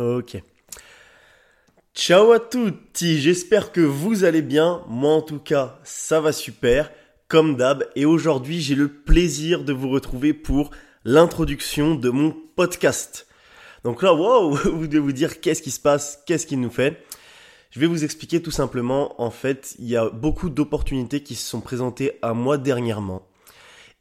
Ok. Ciao à tutti, j'espère que vous allez bien. Moi en tout cas, ça va super, comme d'hab. Et aujourd'hui, j'ai le plaisir de vous retrouver pour l'introduction de mon podcast. Donc là, wow, vous devez vous dire qu'est-ce qui se passe, qu'est-ce qu'il nous fait? Je vais vous expliquer tout simplement, en fait, il y a beaucoup d'opportunités qui se sont présentées à moi dernièrement.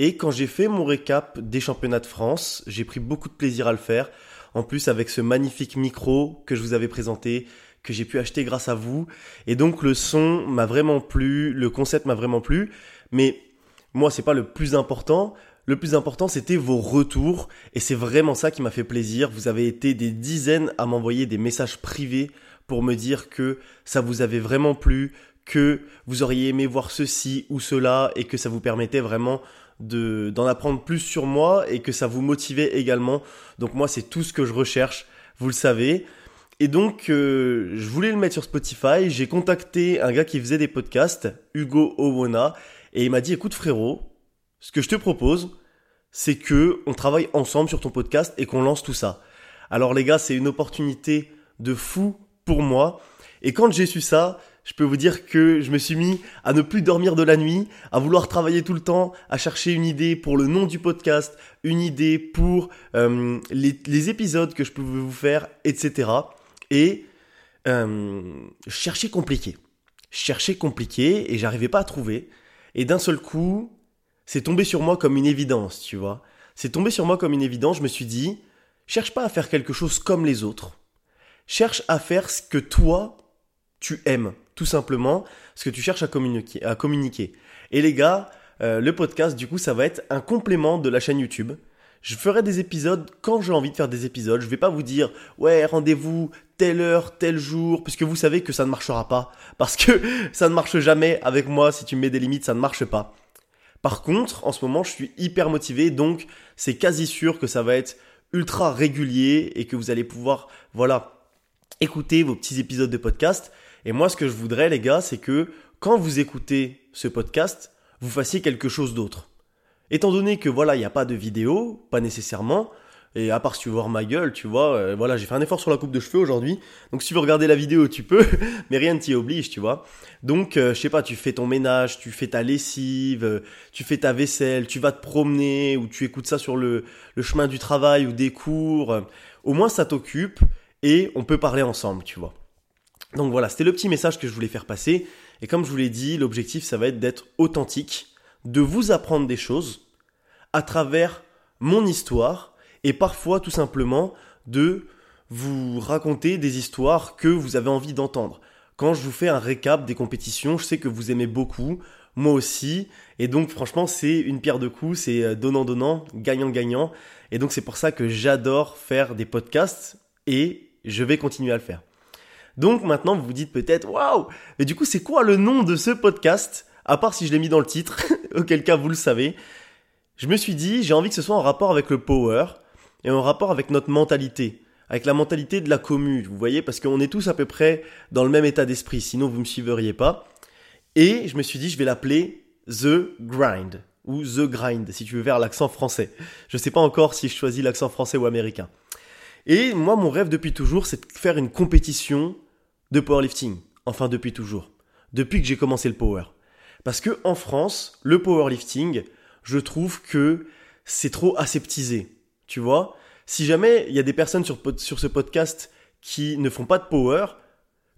Et quand j'ai fait mon récap des championnats de France, j'ai pris beaucoup de plaisir à le faire. En plus, avec ce magnifique micro que je vous avais présenté, que j'ai pu acheter grâce à vous. Et donc le son m'a vraiment plu, le concept m'a vraiment plu. Mais moi, c'est pas le plus important. Le plus important, c'était vos retours. Et c'est vraiment ça qui m'a fait plaisir. Vous avez été des dizaines à m'envoyer des messages privés pour me dire que ça vous avait vraiment plu, que vous auriez aimé voir ceci ou cela et que ça vous permettait vraiment de d'en apprendre plus sur moi et que ça vous motivait également. Donc moi, c'est tout ce que je recherche, vous le savez. Et donc, euh, je voulais le mettre sur Spotify. J'ai contacté un gars qui faisait des podcasts, Hugo Owona, et il m'a dit, écoute frérot, ce que je te propose, c'est que on travaille ensemble sur ton podcast et qu'on lance tout ça. Alors les gars, c'est une opportunité de fou pour moi. Et quand j'ai su ça, je peux vous dire que je me suis mis à ne plus dormir de la nuit, à vouloir travailler tout le temps, à chercher une idée pour le nom du podcast, une idée pour euh, les, épisodes que je pouvais vous faire, etc et euh, chercher compliqué. Chercher compliqué et j'arrivais pas à trouver. Et d'un seul coup, c'est tombé sur moi comme une évidence, tu vois. C'est tombé sur moi comme une évidence, je me suis dit, cherche pas à faire quelque chose comme les autres. Cherche à faire ce que toi, tu aimes, tout simplement, ce que tu cherches à communiquer. À. Et les gars, euh, le podcast, du coup, ça va être un complément de la chaîne YouTube. Je ferai des épisodes quand j'ai envie de faire des épisodes. Je vais pas vous dire ouais rendez-vous telle heure, tel jour, puisque vous savez que ça ne marchera pas. Parce que ça ne marche jamais avec moi. Si tu me mets des limites, ça ne marche pas. Par contre, en ce moment, je suis hyper motivé, donc c'est quasi sûr que ça va être ultra régulier et que vous allez pouvoir, voilà, écouter vos petits épisodes de podcast. Et moi, ce que je voudrais, les gars, c'est que quand vous écoutez ce podcast, vous fassiez quelque chose d'autre. Étant donné que voilà, il n'y a pas de vidéo, pas nécessairement, et à part si tu veux voir ma gueule, tu vois, euh, voilà, j'ai fait un effort sur la coupe de cheveux aujourd'hui. Donc si tu veux regarder la vidéo, tu peux, mais rien ne t'y oblige, tu vois. Donc euh, je sais pas, tu fais ton ménage, tu fais ta lessive, euh, tu fais ta vaisselle, tu vas te promener ou tu écoutes ça sur le, le chemin du travail ou des cours. au moins ça t'occupe et on peut parler ensemble, tu vois. Donc voilà, c'était le petit message que je voulais faire passer. Et comme je vous l'ai dit, l'objectif ça va être d'être authentique de vous apprendre des choses à travers mon histoire et parfois tout simplement de vous raconter des histoires que vous avez envie d'entendre. Quand je vous fais un récap des compétitions, je sais que vous aimez beaucoup, moi aussi, et donc franchement c'est une pierre de coups, c'est euh, donnant-donnant, gagnant-gagnant, et donc c'est pour ça que j'adore faire des podcasts et je vais continuer à le faire. Donc maintenant vous vous dites peut-être waouh, mais du coup c'est quoi le nom de ce podcast? À part si je l'ai mis dans le titre, auquel cas vous le savez. Je me suis dit, j'ai envie que ce soit en rapport avec le power et en rapport avec notre mentalité, avec la mentalité de la commune, vous voyez, parce qu'on est tous à peu près dans le même état d'esprit, sinon vous me suivriez pas. Et je me suis dit, je vais l'appeler The Grind ou The Grind, si tu veux faire l'accent français. Je ne sais pas encore si je choisis l'accent français ou américain. Et moi, mon rêve depuis toujours, c'est de faire une compétition de powerlifting. Enfin, depuis toujours. Depuis que j'ai commencé le power. Parce que en France, le powerlifting, je trouve que c'est trop aseptisé. Tu vois Si jamais il y a des personnes sur, sur ce podcast qui ne font pas de power,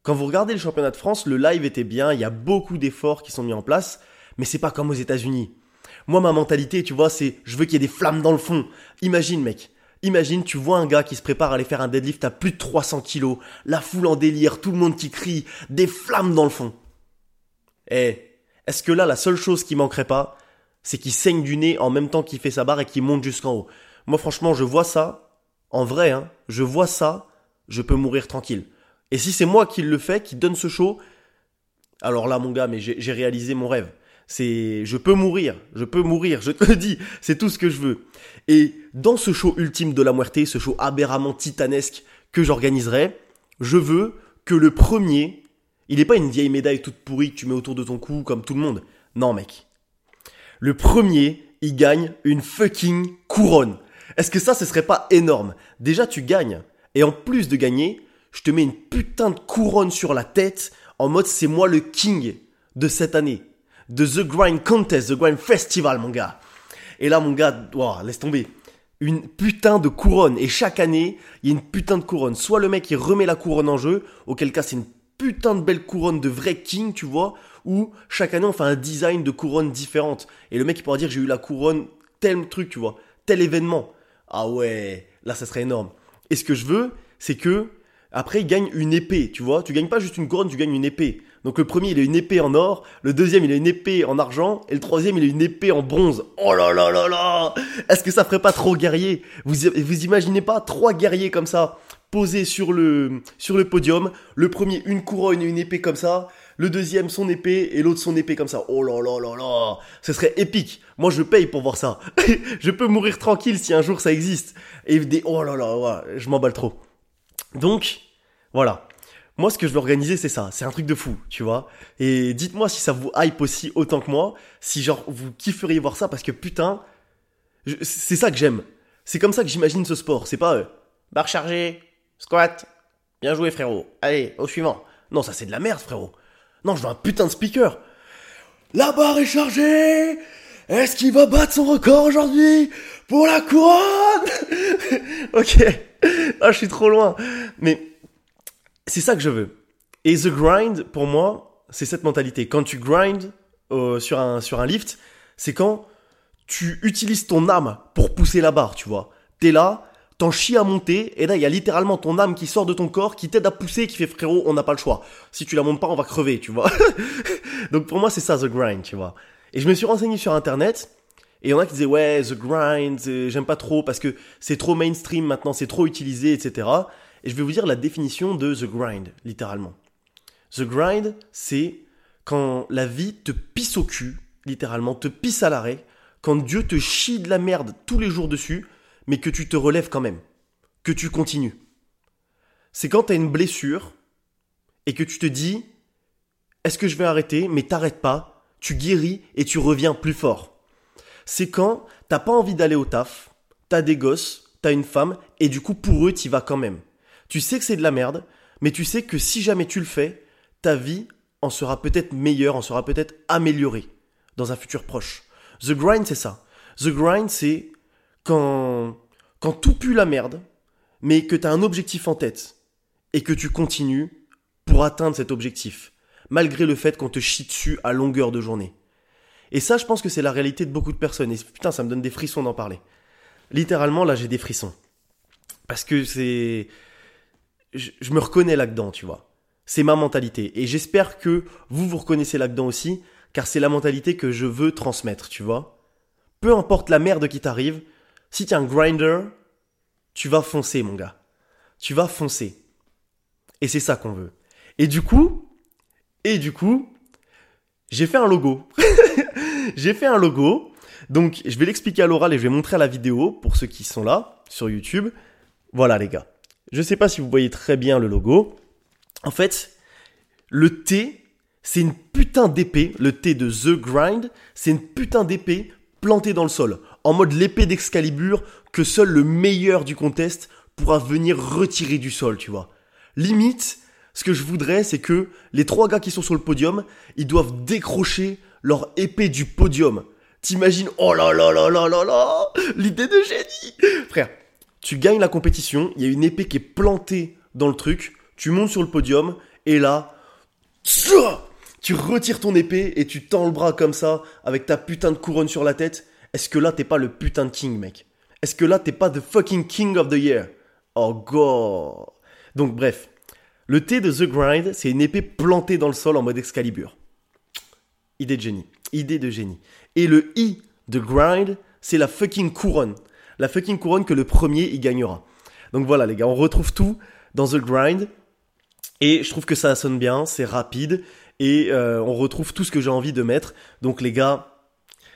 quand vous regardez le championnat de France, le live était bien, il y a beaucoup d'efforts qui sont mis en place, mais c'est pas comme aux États-Unis. Moi, ma mentalité, tu vois, c'est je veux qu'il y ait des flammes dans le fond. Imagine, mec. Imagine, tu vois un gars qui se prépare à aller faire un deadlift à plus de 300 kilos, la foule en délire, tout le monde qui crie, des flammes dans le fond. Eh, est-ce que là, la seule chose qui manquerait pas, c'est qu'il saigne du nez en même temps qu'il fait sa barre et qu'il monte jusqu'en haut Moi, franchement, je vois ça, en vrai, hein, je vois ça, je peux mourir tranquille. Et si c'est moi qui le fais, qui donne ce show, alors là, mon gars, mais j'ai réalisé mon rêve. C'est, je peux mourir, je peux mourir, je te le dis, c'est tout ce que je veux. Et dans ce show ultime de la muerte, ce show aberramment titanesque que j'organiserai, je veux que le premier il n'est pas une vieille médaille toute pourrie que tu mets autour de ton cou comme tout le monde. Non, mec. Le premier, il gagne une fucking couronne. Est-ce que ça, ce serait pas énorme? Déjà, tu gagnes Et en plus de gagner, je te mets une putain de couronne sur la tête en mode c'est moi le king de cette année. De The Grind Contest, The Grind Festival, mon gars. Et là, mon gars, laisse tomber. Une putain de couronne. Et chaque année, il y a une putain de couronne. Soit le mec, il remet la couronne en jeu, auquel cas c'est une putain de belle couronne de vrai king, tu vois, ou chaque année on fait un design de couronne différente. Et le mec, il pourra dire j'ai eu la couronne tel truc, tu vois, tel événement. Ah ouais, là ça serait énorme. Et ce que je veux, c'est que après il gagne une épée, tu vois. Tu gagnes pas juste une couronne, tu gagnes une épée. Donc le premier il a une épée en or, le deuxième il a une épée en argent et le troisième il a une épée en bronze. Oh là là là là Est-ce que ça ferait pas trop guerrier? Vous, vous imaginez pas trois guerriers comme ça posés sur le sur le podium, le premier une couronne et une épée comme ça, le deuxième son épée et l'autre son épée comme ça. Oh là là là là, ce serait épique. Moi je paye pour voir ça. je peux mourir tranquille si un jour ça existe. Et des oh là là, je m'emballe trop. Donc voilà. Moi, ce que je veux organiser, c'est ça. C'est un truc de fou, tu vois. Et dites-moi si ça vous hype aussi autant que moi. Si, genre, vous kifferiez voir ça parce que putain, c'est ça que j'aime. C'est comme ça que j'imagine ce sport. C'est pas euh, barre chargée, squat, bien joué, frérot. Allez, au suivant. Non, ça c'est de la merde, frérot. Non, je veux un putain de speaker. La barre est chargée. Est-ce qu'il va battre son record aujourd'hui pour la couronne? Ok. Ah, je suis trop loin. Mais c'est ça que je veux. Et the grind, pour moi, c'est cette mentalité. Quand tu grind euh, sur, un, sur un lift, c'est quand tu utilises ton âme pour pousser la barre, tu vois. T'es là, t'en chies à monter, et là, il y a littéralement ton âme qui sort de ton corps, qui t'aide à pousser, qui fait frérot, on n'a pas le choix. Si tu la montes pas, on va crever, tu vois. Donc pour moi, c'est ça, the grind, tu vois. Et je me suis renseigné sur Internet, et il y en a qui disaient, ouais, the grind, j'aime pas trop parce que c'est trop mainstream maintenant, c'est trop utilisé, etc. Et je vais vous dire la définition de the grind, littéralement. The grind, c'est quand la vie te pisse au cul, littéralement, te pisse à l'arrêt, quand Dieu te chie de la merde tous les jours dessus, mais que tu te relèves quand même, que tu continues. C'est quand tu as une blessure et que tu te dis, est-ce que je vais arrêter, mais t'arrêtes pas, tu guéris et tu reviens plus fort. C'est quand t'as pas envie d'aller au taf, t'as des gosses, t'as une femme, et du coup pour eux t'y vas quand même. Tu sais que c'est de la merde, mais tu sais que si jamais tu le fais, ta vie en sera peut-être meilleure, en sera peut-être améliorée dans un futur proche. The grind, c'est ça. The grind, c'est quand, quand tout pue la merde, mais que tu as un objectif en tête et que tu continues pour atteindre cet objectif, malgré le fait qu'on te chie dessus à longueur de journée. Et ça, je pense que c'est la réalité de beaucoup de personnes. Et putain, ça me donne des frissons d'en parler. Littéralement, là, j'ai des frissons. Parce que c'est, je, me reconnais là-dedans, tu vois. C'est ma mentalité. Et j'espère que vous vous reconnaissez là-dedans aussi, car c'est la mentalité que je veux transmettre, tu vois. Peu importe la merde qui t'arrive, si tu es un grinder, tu vas foncer, mon gars. Tu vas foncer. Et c'est ça qu'on veut. Et du coup, et du coup, j'ai fait un logo. j'ai fait un logo. Donc, je vais l'expliquer à l'oral et je vais montrer à la vidéo pour ceux qui sont là sur YouTube. Voilà, les gars. Je ne sais pas si vous voyez très bien le logo. En fait, le T, c'est une putain d'épée. Le T de The Grind, c'est une putain d'épée plantée dans le sol. En mode l'épée d'Excalibur que seul le meilleur du contest pourra venir retirer du sol, tu vois. Limite, ce que je voudrais, c'est que les trois gars qui sont sur le podium, ils doivent décrocher leur épée du podium. T'imagines, oh là là là là là là, l'idée de génie Frère, tu gagnes la compétition, il y a une épée qui est plantée dans le truc, tu montes sur le podium, et là, tu retires ton épée et tu tends le bras comme ça, avec ta putain de couronne sur la tête. Est-ce que là, t'es pas le putain de king, mec? Est-ce que là, t'es pas the fucking king of the year? Oh god Donc bref, le T de The Grind, c'est une épée plantée dans le sol en mode Excalibur. Idée de génie. Idée de génie. Et le I de Grind, c'est la fucking couronne la fucking couronne que le premier y gagnera. Donc voilà les gars, on retrouve tout dans The Grind. Et je trouve que ça sonne bien, c'est rapide. Et euh, on retrouve tout ce que j'ai envie de mettre. Donc les gars,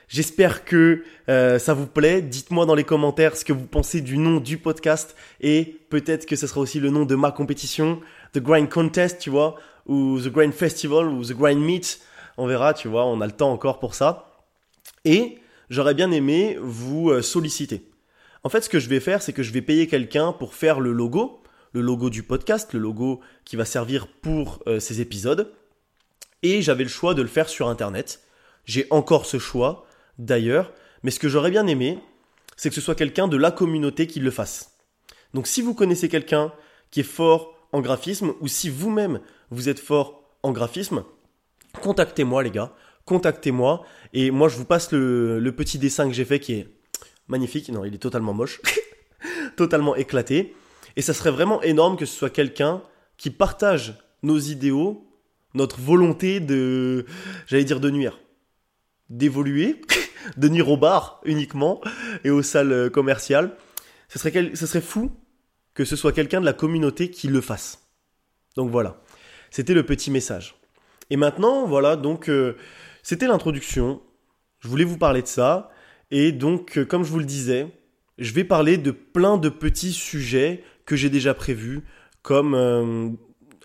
J'espère que euh, ça vous plaît. Dites-moi dans les commentaires ce que vous pensez du nom du podcast et peut-être que ce sera aussi le nom de ma compétition, The Grind Contest, tu vois, ou The Grind Festival ou The Grind Meet. On verra, tu vois, on a le temps encore pour ça. Et j'aurais bien aimé vous euh, solliciter. En fait, ce que je vais faire, c'est que je vais payer quelqu'un pour faire le logo, le logo du podcast, le logo qui va servir pour euh, ces épisodes. Et j'avais le choix de le faire sur Internet. J'ai encore ce choix, d'ailleurs. Mais ce que j'aurais bien aimé, c'est que ce soit quelqu'un de la communauté qui le fasse. Donc si vous connaissez quelqu'un qui est fort en graphisme, ou si vous-même vous êtes fort en graphisme, contactez-moi les gars, contactez-moi, et moi je vous passe le, le petit dessin que j'ai fait qui est magnifique, non il est totalement moche, totalement éclaté, et ça serait vraiment énorme que ce soit quelqu'un qui partage nos idéaux, notre volonté de, j'allais dire de nuire, d'évoluer, de nuire au bar uniquement et aux salles commerciales. Ce serait, ce serait fou que ce soit quelqu'un de la communauté qui le fasse. Donc voilà, c'était le petit message. Et maintenant, voilà, donc euh, c'était l'introduction. Je voulais vous parler de ça. Et donc, euh, comme je vous le disais, je vais parler de plein de petits sujets que j'ai déjà prévus, comme, euh,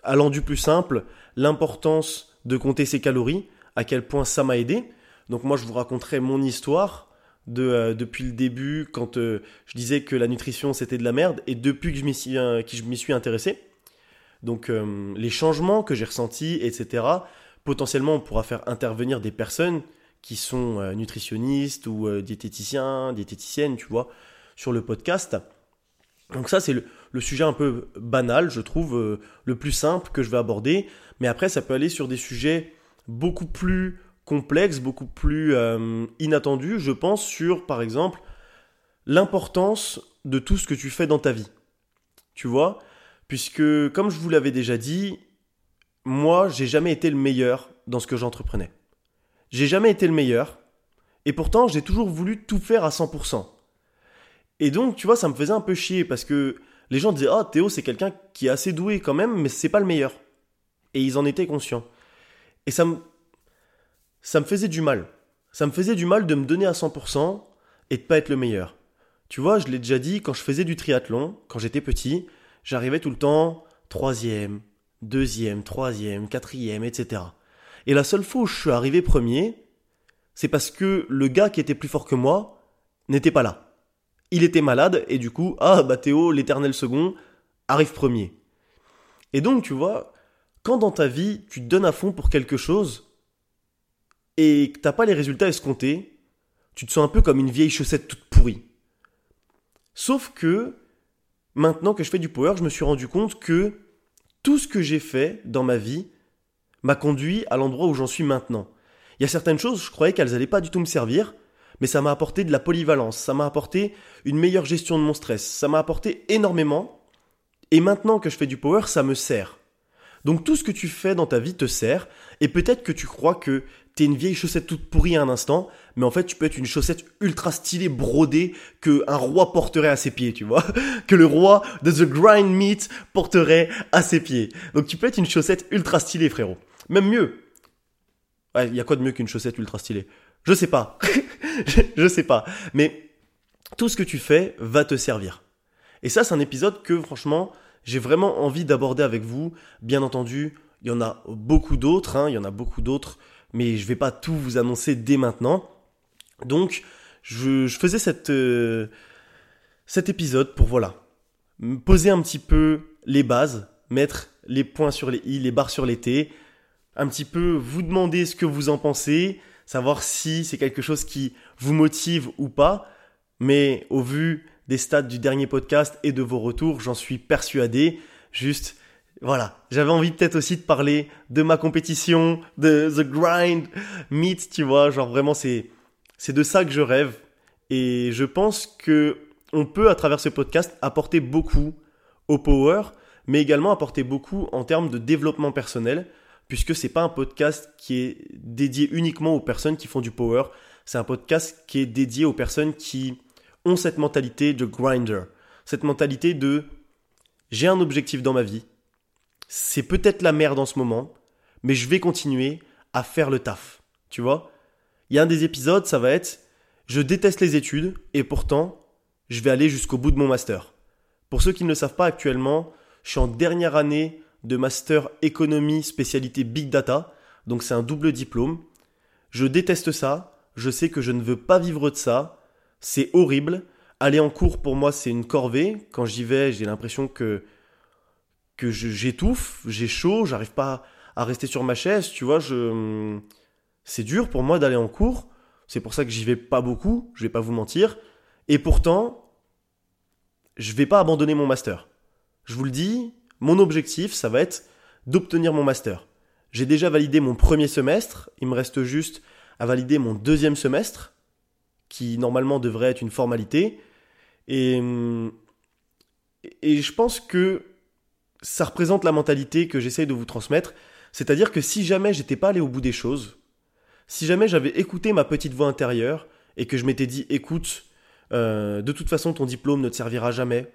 allant du plus simple, l'importance de compter ses calories, à quel point ça m'a aidé. Donc moi, je vous raconterai mon histoire de, euh, depuis le début, quand je disais que la nutrition c'était de la merde, et depuis que je m'y suis, suis intéressé. Donc les changements que j'ai ressentis, etc. Potentiellement, on pourra faire intervenir des personnes qui sont nutritionnistes ou diététiciens, diététiciennes, tu vois, sur le podcast. Donc ça, c'est le, sujet un peu banal, je trouve, euh, le plus simple que je vais aborder. Mais après, ça peut aller sur des sujets beaucoup plus complexes, beaucoup plus euh, inattendus. Je pense sur, par exemple, l'importance de tout ce que tu fais dans ta vie. Tu vois? Puisque, comme je vous l'avais déjà dit, moi, j'ai jamais été le meilleur dans ce que j'entreprenais. J'ai jamais été le meilleur. Et pourtant, j'ai toujours voulu tout faire à 100%. Et donc, tu vois, ça me faisait un peu chier parce que les gens disaient Ah, Théo, c'est quelqu'un qui est assez doué quand même, mais c'est pas le meilleur. Et ils en étaient conscients. Et ça me, ça me faisait du mal. Ça me faisait du mal de me donner à 100% et de pas être le meilleur. Tu vois, je l'ai déjà dit, quand je faisais du triathlon, quand j'étais petit, j'arrivais tout le temps troisième, deuxième, troisième, quatrième, etc. Et la seule fois où je suis arrivé premier, c'est parce que le gars qui était plus fort que moi n'était pas là il était malade et du coup, ah bah Théo, l'éternel second, arrive premier. Et donc, tu vois, quand dans ta vie, tu te donnes à fond pour quelque chose et que t'as pas les résultats escomptés, tu te sens un peu comme une vieille chaussette toute pourrie. Sauf que, maintenant que je fais du power, je me suis rendu compte que tout ce que j'ai fait dans ma vie m'a conduit à l'endroit où j'en suis maintenant. Il y a certaines choses, je croyais qu'elles allaient pas du tout me servir, mais ça m'a apporté de la polyvalence, ça m'a apporté une meilleure gestion de mon stress, ça m'a apporté énormément. Et maintenant que je fais du power, ça me sert. Donc tout ce que tu fais dans ta vie te sert, et peut-être que tu crois que t'es une vieille chaussette toute pourrie à un instant, mais en fait tu peux être une chaussette ultra stylée, brodée, que un roi porterait à ses pieds, tu vois, que le roi de The Grind Meat porterait à ses pieds. Donc tu peux être une chaussette ultra stylée, frérot. Même mieux. Il y a quoi de mieux qu'une chaussette ultra stylée? Je sais pas. je, sais pas. Mais tout ce que tu fais va te servir. Et ça, c'est un épisode que, franchement, j'ai vraiment envie d'aborder avec vous. Bien entendu, il y en a beaucoup d'autres, hein, il y en a beaucoup d'autres, mais je vais pas tout vous annoncer dès maintenant. Donc, je, faisais euh, cet épisode pour, voilà, poser un petit peu les bases, mettre les points sur les i, les barres sur les t, un petit peu vous demander ce que vous en pensez, savoir si c'est quelque chose qui vous motive ou pas. Mais au vu des stats du dernier podcast et de vos retours, j'en suis persuadé. Juste, voilà, j'avais envie peut-être aussi de parler de ma compétition, de The Grind Meet, tu vois, genre vraiment c'est c'est de ça que je rêve et je pense que on peut à travers ce podcast apporter beaucoup au power, mais également apporter beaucoup en termes de développement personnel puisque c'est pas un podcast qui est dédié uniquement aux personnes qui font du power, c'est un podcast qui est dédié aux personnes qui ont cette mentalité de grinder, cette mentalité de j'ai un objectif dans ma vie, c'est peut-être la merde en ce moment, mais je vais continuer à faire le taf, tu vois? Il y a un des épisodes, ça va être je déteste les études et pourtant je vais aller jusqu'au bout de mon master. Pour ceux qui ne le savent pas actuellement, je suis en dernière année de master économie spécialité big data. Donc c'est un double diplôme. Je déteste ça. Je sais que je ne veux pas vivre de ça. C'est horrible. Aller en cours pour moi c'est une corvée. Quand j'y vais, j'ai l'impression que que j'étouffe, j'ai chaud, j'arrive pas à rester sur ma chaise, tu vois, je c'est dur pour moi d'aller en cours, c'est pour ça que j'y vais pas beaucoup, je vais pas vous mentir, et pourtant je vais pas abandonner mon master. Je vous le dis, mon objectif, ça va être d'obtenir mon master. J'ai déjà validé mon premier semestre, il me reste juste à valider mon deuxième semestre, qui normalement devrait être une formalité. Et, je pense que ça représente la mentalité que j'essaye de vous transmettre. C'est-à-dire que si jamais j'étais pas allé au bout des choses, si jamais j'avais écouté ma petite voix intérieure et que je m'étais dit écoute, euh, de toute façon ton diplôme ne te servira jamais,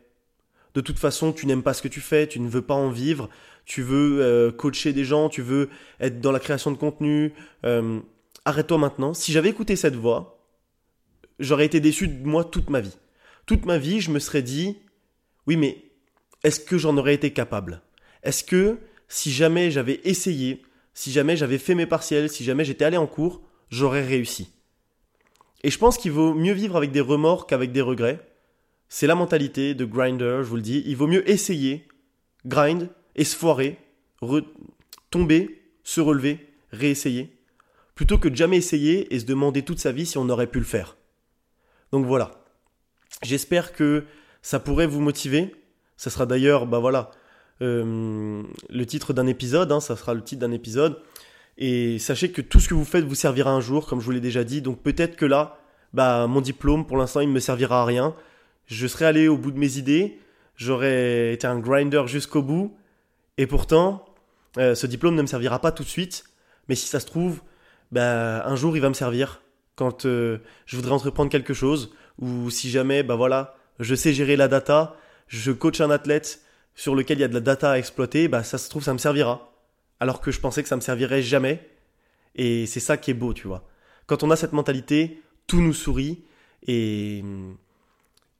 de toute façon tu n'aimes pas ce que tu fais, tu ne veux pas en vivre, tu veux euh, coacher des gens, tu veux être dans la création de contenu, euh, arrête-toi maintenant. Si j'avais écouté cette voix, j'aurais été déçu de moi toute ma vie. Toute ma vie, je me serais dit, oui mais est-ce que j'en aurais été capable? Est-ce que si jamais j'avais essayé, si jamais j'avais fait mes partiels, si jamais j'étais allé en cours, j'aurais réussi? Et je pense qu'il vaut mieux vivre avec des remords qu'avec des regrets. C'est la mentalité de grinder, je vous le dis. Il vaut mieux essayer, grind, et tomber, se relever, réessayer, plutôt que de jamais essayer et se demander toute sa vie si on aurait pu le faire. Donc voilà. J'espère que ça pourrait vous motiver. Ça sera d'ailleurs, bah voilà, euh, le titre d'un épisode. Hein, ça sera le titre d'un épisode. Et sachez que tout ce que vous faites vous servira un jour, comme je vous l'ai déjà dit. Donc peut-être que là, bah mon diplôme, pour l'instant, il ne me servira à rien. Je serai allé au bout de mes idées. J'aurais été un grinder jusqu'au bout. Et pourtant, euh, ce diplôme ne me servira pas tout de suite. Mais si ça se trouve, bah, un jour il va me servir quand euh, je voudrais entreprendre quelque chose ou si jamais, bah voilà, je sais gérer la data, je coach un athlète sur lequel il y a de la data à exploiter, bah ça se trouve ça me servira. Alors que je pensais que ça me servirait jamais. Et c'est ça qui est beau, tu vois. Quand on a cette mentalité, tout nous sourit et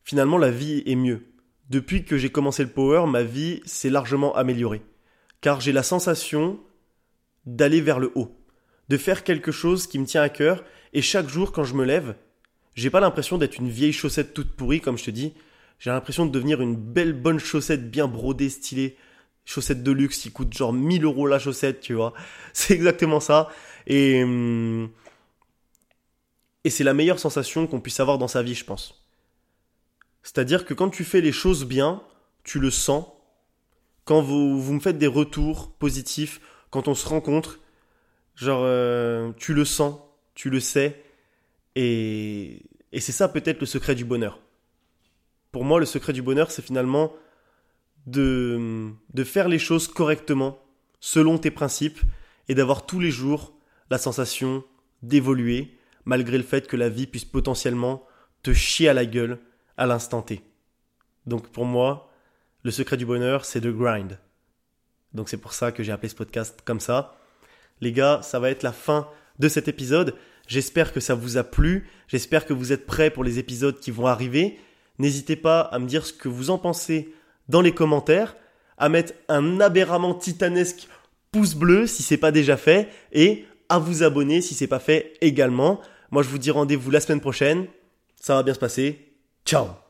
finalement la vie est mieux. Depuis que j'ai commencé le power, ma vie s'est largement améliorée. Car j'ai la sensation d'aller vers le haut, de faire quelque chose qui me tient à cœur, et chaque jour quand je me lève, j'ai pas l'impression d'être une vieille chaussette toute pourrie, comme je te dis, j'ai l'impression de devenir une belle bonne chaussette bien brodée, stylée, chaussette de luxe qui coûte genre 1000 euros la chaussette, tu vois. C'est exactement ça. Et, hum, et c'est la meilleure sensation qu'on puisse avoir dans sa vie, je pense. C'est-à-dire que quand tu fais les choses bien, tu le sens. Quand vous, vous me faites des retours positifs, quand on se rencontre, genre, euh, tu le sens, tu le sais. Et, et c'est ça peut-être le secret du bonheur. Pour moi, le secret du bonheur, c'est finalement de, de faire les choses correctement, selon tes principes, et d'avoir tous les jours la sensation d'évoluer, malgré le fait que la vie puisse potentiellement te chier à la gueule à l'instant T. Donc pour moi, le secret du bonheur, c'est de grind. Donc c'est pour ça que j'ai appelé ce podcast comme ça. Les gars, ça va être la fin de cet épisode. J'espère que ça vous a plu. J'espère que vous êtes prêts pour les épisodes qui vont arriver. N'hésitez pas à me dire ce que vous en pensez dans les commentaires, à mettre un aberrament titanesque pouce bleu si c'est pas déjà fait et à vous abonner si c'est pas fait également. Moi je vous dis rendez-vous la semaine prochaine. Ça va bien se passer. Ciao